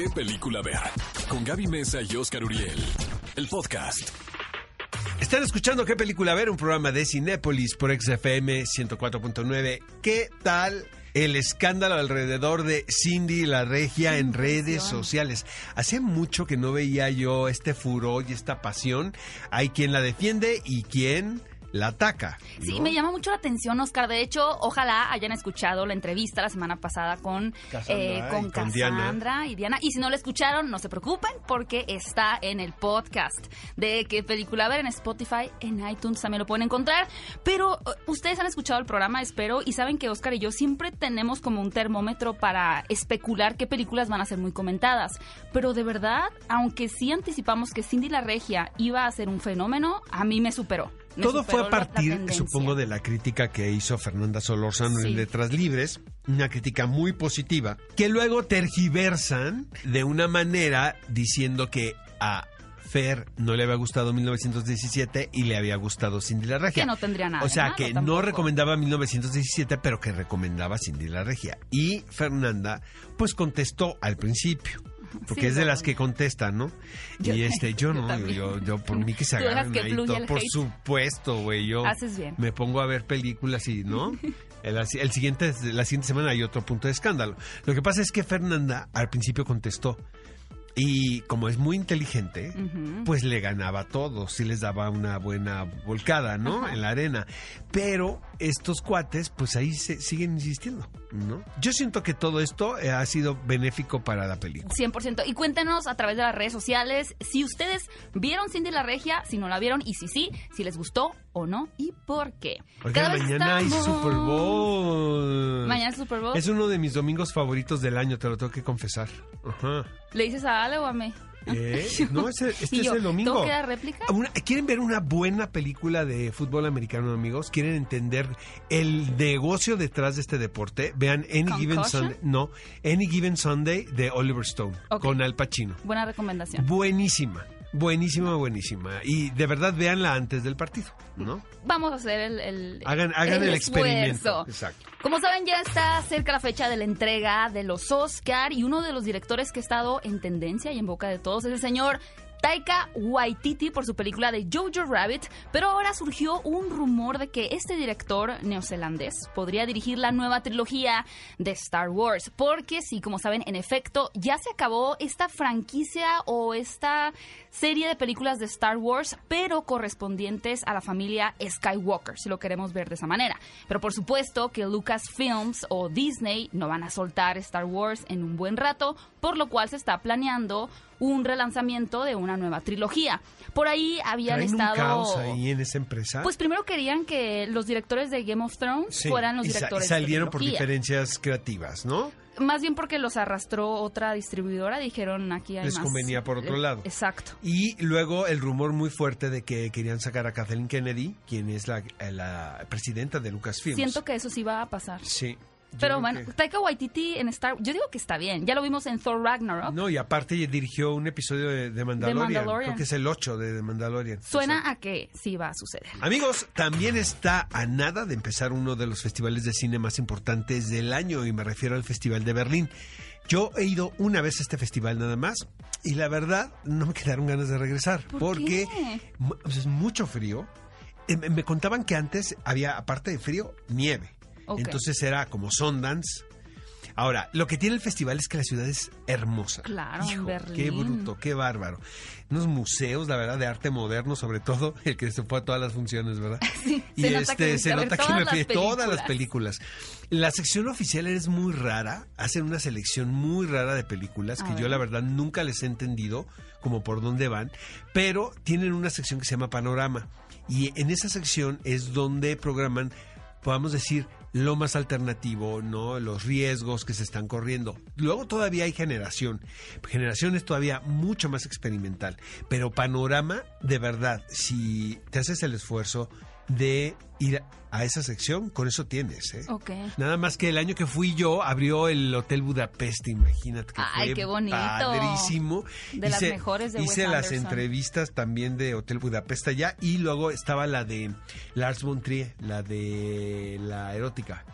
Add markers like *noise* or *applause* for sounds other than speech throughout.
qué película ver. Con Gaby Mesa y Oscar Uriel. El podcast. Están escuchando qué película ver, un programa de Cinépolis por XFM 104.9. ¿Qué tal el escándalo alrededor de Cindy la Regia en redes sociales? Hace mucho que no veía yo este furor y esta pasión. Hay quien la defiende y quien la ataca. Sí, me llama mucho la atención, Oscar. De hecho, ojalá hayan escuchado la entrevista la semana pasada con, Cassandra eh, con y con. Cassandra y Diana. Y si no la escucharon, no se preocupen porque está en el podcast de qué película ver en Spotify, en iTunes también lo pueden encontrar. Pero eh, ustedes han escuchado el programa, espero, y saben que Oscar y yo siempre tenemos como un termómetro para especular qué películas van a ser muy comentadas. Pero de verdad, aunque sí anticipamos que Cindy la Regia iba a ser un fenómeno, a mí me superó. Me Todo fue a partir, supongo, de la crítica que hizo Fernanda Solórzano Sí. en Letras Libres, una crítica muy positiva, que luego tergiversan de una manera diciendo que a Fer no le había gustado 1917 y le había gustado Cindy la Regia. Que no tendría nada O sea, que no recomendaba 1917, pero que recomendaba Cindy la Regia. Y Fernanda, pues contestó al principio. Porque Sí, es de no, las que contestan, ¿no? Yo- y este, yo yo no, yo, yo, por *laughs* mí que se agarren que ahí todo. Por hate. supuesto, güey, yo Haces bien. me pongo a ver películas y, ¿no? *laughs* El, el siguiente, la siguiente semana hay otro punto de escándalo. Lo que pasa es que Fernanda al principio contestó y como es muy inteligente, pues le ganaba a todos, sí les daba una buena volcada, ¿no? En la arena. Pero estos cuates, pues ahí se siguen insistiendo, ¿no? Yo siento que todo esto eh, ha sido benéfico para la película. 100%. Y cuéntenos a través de las redes sociales si ustedes vieron Cindy la Regia, si no la vieron y si sí, si les gustó o no y por qué. Porque mañana hay estamos- Super Bowl. Mañana es Super Bowl. Es uno de mis domingos favoritos del año, te lo tengo que confesar. Ajá. ¿Le dices a Ale o a mí? ¿Eh? *laughs* No, este es el domingo. ¿tengo que dar réplica? Una- ¿Quieren ver una buena película de fútbol americano, amigos? ¿Quieren entender el negocio detrás de este deporte? Vean Any Given. Sunday, no, Any Given Sunday de Oliver Stone con Al Pacino. Buena recomendación. Buenísima, buenísima, buenísima. Y de verdad véanla antes del partido, ¿no? Vamos a hacer el, el, Hagan, hagan el, experimento. esfuerzo. Exacto. Como saben, ya está cerca la fecha de la entrega de los Oscar y uno de los directores que ha estado en tendencia y en boca de todos es el señor Taika Waititi por su película de Jojo Rabbit, pero ahora surgió un rumor de que este director neozelandés podría dirigir la nueva trilogía de Star Wars, porque sí, como saben, en efecto, ya se acabó esta franquicia o esta serie de películas de Star Wars, pero correspondientes a la familia Skywalker, si lo queremos ver de esa manera. Pero por supuesto que Lucasfilms o Disney no van a soltar Star Wars en un buen rato, por lo cual se está planeando un relanzamiento de una nueva trilogía. Por ahí habían Traen un estado... caos ahí en esa empresa. Pues primero querían que los directores de Game of Thrones Sí, fueran los y sa- directores y salieron de por diferencias creativas, ¿no? Más bien porque los arrastró otra distribuidora, dijeron aquí hay Les más. convenía por otro Eh, lado. Exacto. Y luego el rumor muy fuerte de que querían sacar a Kathleen Kennedy, quien es la, la presidenta de Lucasfilms. Siento que eso sí va a pasar. Sí. Pero bueno, que- Taika Waititi en Star yo digo que está bien. Ya lo vimos en Thor Ragnarok. No, y aparte dirigió un episodio de, de Mandalorian. Mandalorian. Creo que es el 8 de, de Mandalorian. Suena a que sí va a suceder. Amigos, también está a nada de empezar uno de los festivales de cine más importantes del año y me refiero al Festival de Berlín. Yo he ido una vez a este festival nada más y la verdad no me quedaron ganas de regresar ¿Por porque qué? pues, es mucho frío. Eh, me contaban que antes había, aparte de frío, nieve. Entonces era como Sundance. Ahora, lo que tiene el festival es que la ciudad es hermosa. Claro, Hijo, Berlín. Qué bruto, qué bárbaro. Unos museos, la verdad, de arte moderno, sobre todo, *laughs* el que se fue a todas las funciones, ¿verdad? *laughs* Sí, y se nota este, que se nota que me fui todas las películas. La sección oficial es muy rara, hacen una selección muy rara de películas A que yo la verdad nunca les he entendido como por dónde van, pero tienen una sección que se llama Panorama y en esa sección es donde programan, podamos decir, lo más alternativo, ¿no? Los riesgos que se están corriendo. Luego todavía hay generación. Generación es todavía mucho más experimental. Pero panorama, de verdad, si te haces el esfuerzo de ir a esa sección, con eso tienes, ¿eh? Ok. Nada más que el año que fui yo abrió el Hotel Budapest, imagínate que Ay, fue qué bonito. padrísimo. De las mejores de Hice las Anderson. entrevistas también de Hotel Budapest allá y luego estaba la de Lars von Trier, la de la erótica.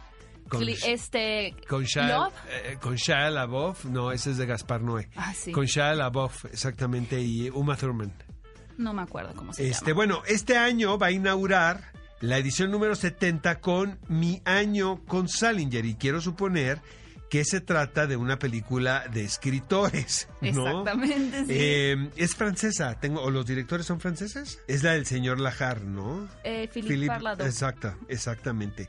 Con, este con Shia, eh, con Shia LaBeouf, no, ese es de Gaspar Noé. Ah, sí. Con Shia LaBeouf, exactamente, y Uma Thurman. No me acuerdo cómo se Este, llama. bueno, este año va a inaugurar la edición número 70 con Mi Año con Salinger y quiero suponer que se trata de una película de escritores, ¿no? Exactamente, sí. Eh, es francesa, tengo, o los directores son franceses. Es la del señor Lajar, ¿no? Eh, Philippe Parladot. Exacto, exactamente.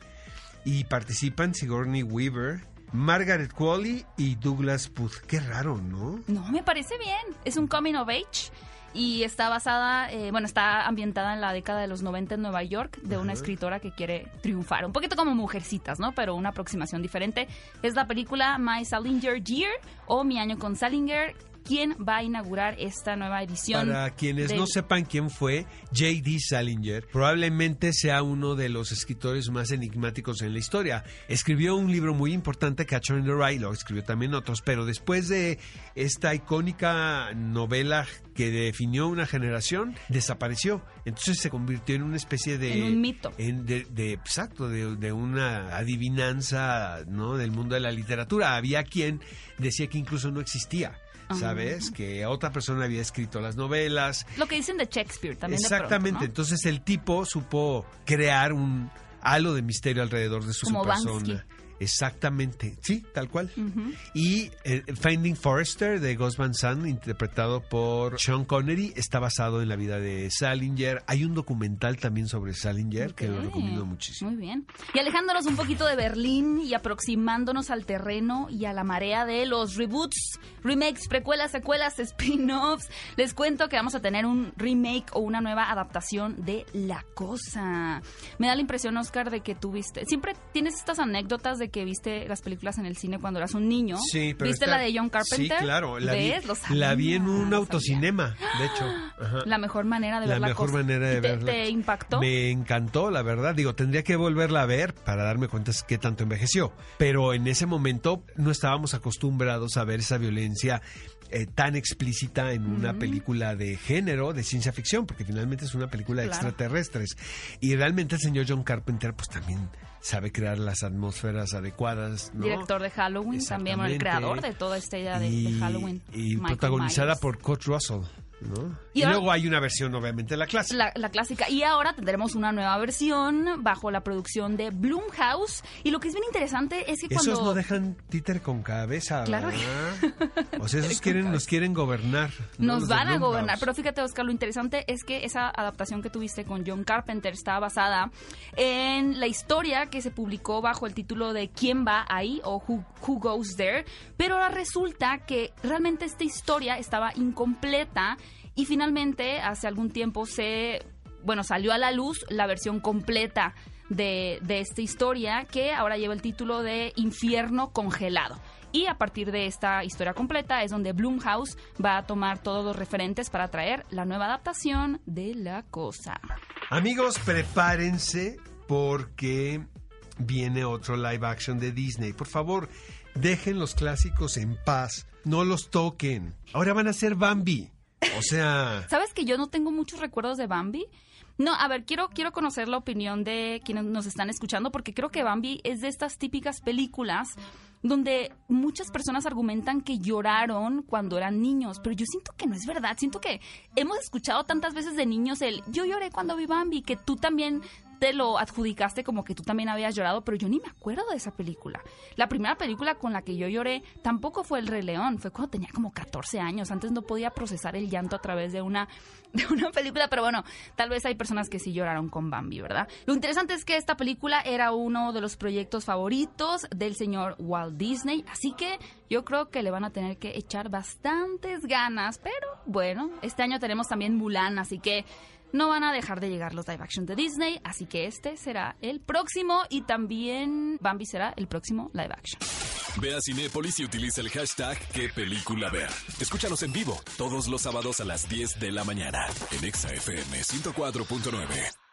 Y participan Sigourney Weaver, Margaret Qualley y Douglas Booth. Qué raro, ¿no? No, me parece bien. Es un coming of age y está basada, eh, bueno, está ambientada en la década de los 90 en Nueva York de una escritora que quiere triunfar. Un poquito como Mujercitas, ¿no? Pero una aproximación diferente. Es la película My Salinger Year o Mi año con Salinger. ¿Quién va a inaugurar esta nueva edición? Para quienes del- no sepan quién fue, J.D. Salinger probablemente sea uno de los escritores más enigmáticos en la historia. Escribió un libro muy importante, Catcher in the Rye, lo escribió también otros, pero después de esta icónica novela que definió una generación, desapareció. Entonces se convirtió en una especie de... En un mito. en- de, de- exacto, de, de una adivinanza ¿no? del mundo de la literatura. Había quien decía que incluso no existía. ¿Sabes? Que otra persona había escrito las novelas. Lo que dicen de Shakespeare también. de pronto, Exactamente. ¿no? Entonces el tipo supo crear un halo de misterio alrededor de su Como persona. Bansky. Exactamente. Sí, tal cual. Y eh, Finding Forrester de Gus Van Sant, interpretado por Sean Connery, está basado en la vida de Salinger. Hay un documental también sobre Salinger que lo recomiendo muchísimo. Muy bien. Y alejándonos un poquito de Berlín y aproximándonos al terreno y a la marea de los reboots, remakes, precuelas, secuelas, spin-offs, les cuento que vamos a tener un remake o una nueva adaptación de La Cosa. Me da la impresión, Oscar, de que tú viste. Siempre tienes estas anécdotas de que viste las películas en el cine cuando eras un niño. Sí, pero ¿Viste la de John Carpenter? Sí, claro. La vi, la vi en un autocinema, de hecho. *gasps* Ajá. La mejor manera de la ver la mejor cosa. manera de ¿Y te- verla. ¿Te impactó? Me encantó, la verdad. Digo, tendría que volverla a ver para darme cuenta qué tanto envejeció. Pero en ese momento no estábamos acostumbrados a ver esa violencia eh, tan explícita en una película de género, de ciencia ficción, porque finalmente es una película de Claro. extraterrestres. Y realmente el señor John Carpenter, pues también sabe crear las atmósferas adecuadas. ¿no? Director de Halloween, también el creador de toda esta idea de, Halloween. y Michael protagonizada Myers. por Kurt Russell. ¿No? Y Y, ahora- luego hay una versión, obviamente, la clásica. La, la clásica. Y ahora tendremos una nueva versión bajo la producción de Blumhouse. Y lo que es bien interesante es que cuando... Esos no dejan títer con cabeza, Claro ¿verdad? *laughs* O sea, esos quieren, nos quieren gobernar. ¿no? Nos van a gobernar. Pero fíjate, Oscar, lo interesante es que esa adaptación que tuviste con John Carpenter está basada en la historia que se publicó bajo el título de ¿Quién va ahí? o Who, Who Goes There. Pero ahora resulta que realmente esta historia estaba incompleta y finalmente hace algún tiempo se, bueno, salió a la luz la versión completa de, de esta historia que ahora lleva el título de Infierno Congelado. Y a partir de esta historia completa es donde Blumhouse va a tomar todos los referentes para traer la nueva adaptación de La Cosa. Amigos, prepárense porque viene otro live action de Disney. Por favor, dejen los clásicos en paz. No los toquen. Ahora van a ser Bambi. O sea, ¿Sabes que yo no tengo muchos recuerdos de Bambi? No, a ver, quiero, quiero conocer la opinión de quienes nos están escuchando porque creo que Bambi es de estas típicas películas donde muchas personas argumentan que lloraron cuando eran niños, pero yo siento que no es verdad, siento que hemos escuchado tantas veces de niños el yo lloré cuando vi Bambi, que tú también te lo adjudicaste como que tú también habías llorado, pero yo ni me acuerdo de esa película. La primera película con la que yo lloré tampoco fue El Rey León, fue cuando tenía como 14 años, antes no podía procesar el llanto a través de una, *laughs* de una película, pero bueno, tal vez hay personas que sí lloraron con Bambi, ¿verdad? Lo interesante es que esta película era uno de los proyectos favoritos del señor Walt Disney, así que yo creo que le van a tener que echar bastantes ganas, pero bueno, este año tenemos también Mulan, así que no van a dejar de llegar los live action de Disney, así que este será el próximo y también Bambi será el próximo live action. Ve a Cinépolis y utiliza el hashtag qué película ver. Escúchanos en vivo todos los sábados a las 10 de la mañana en Exa FM 104.9.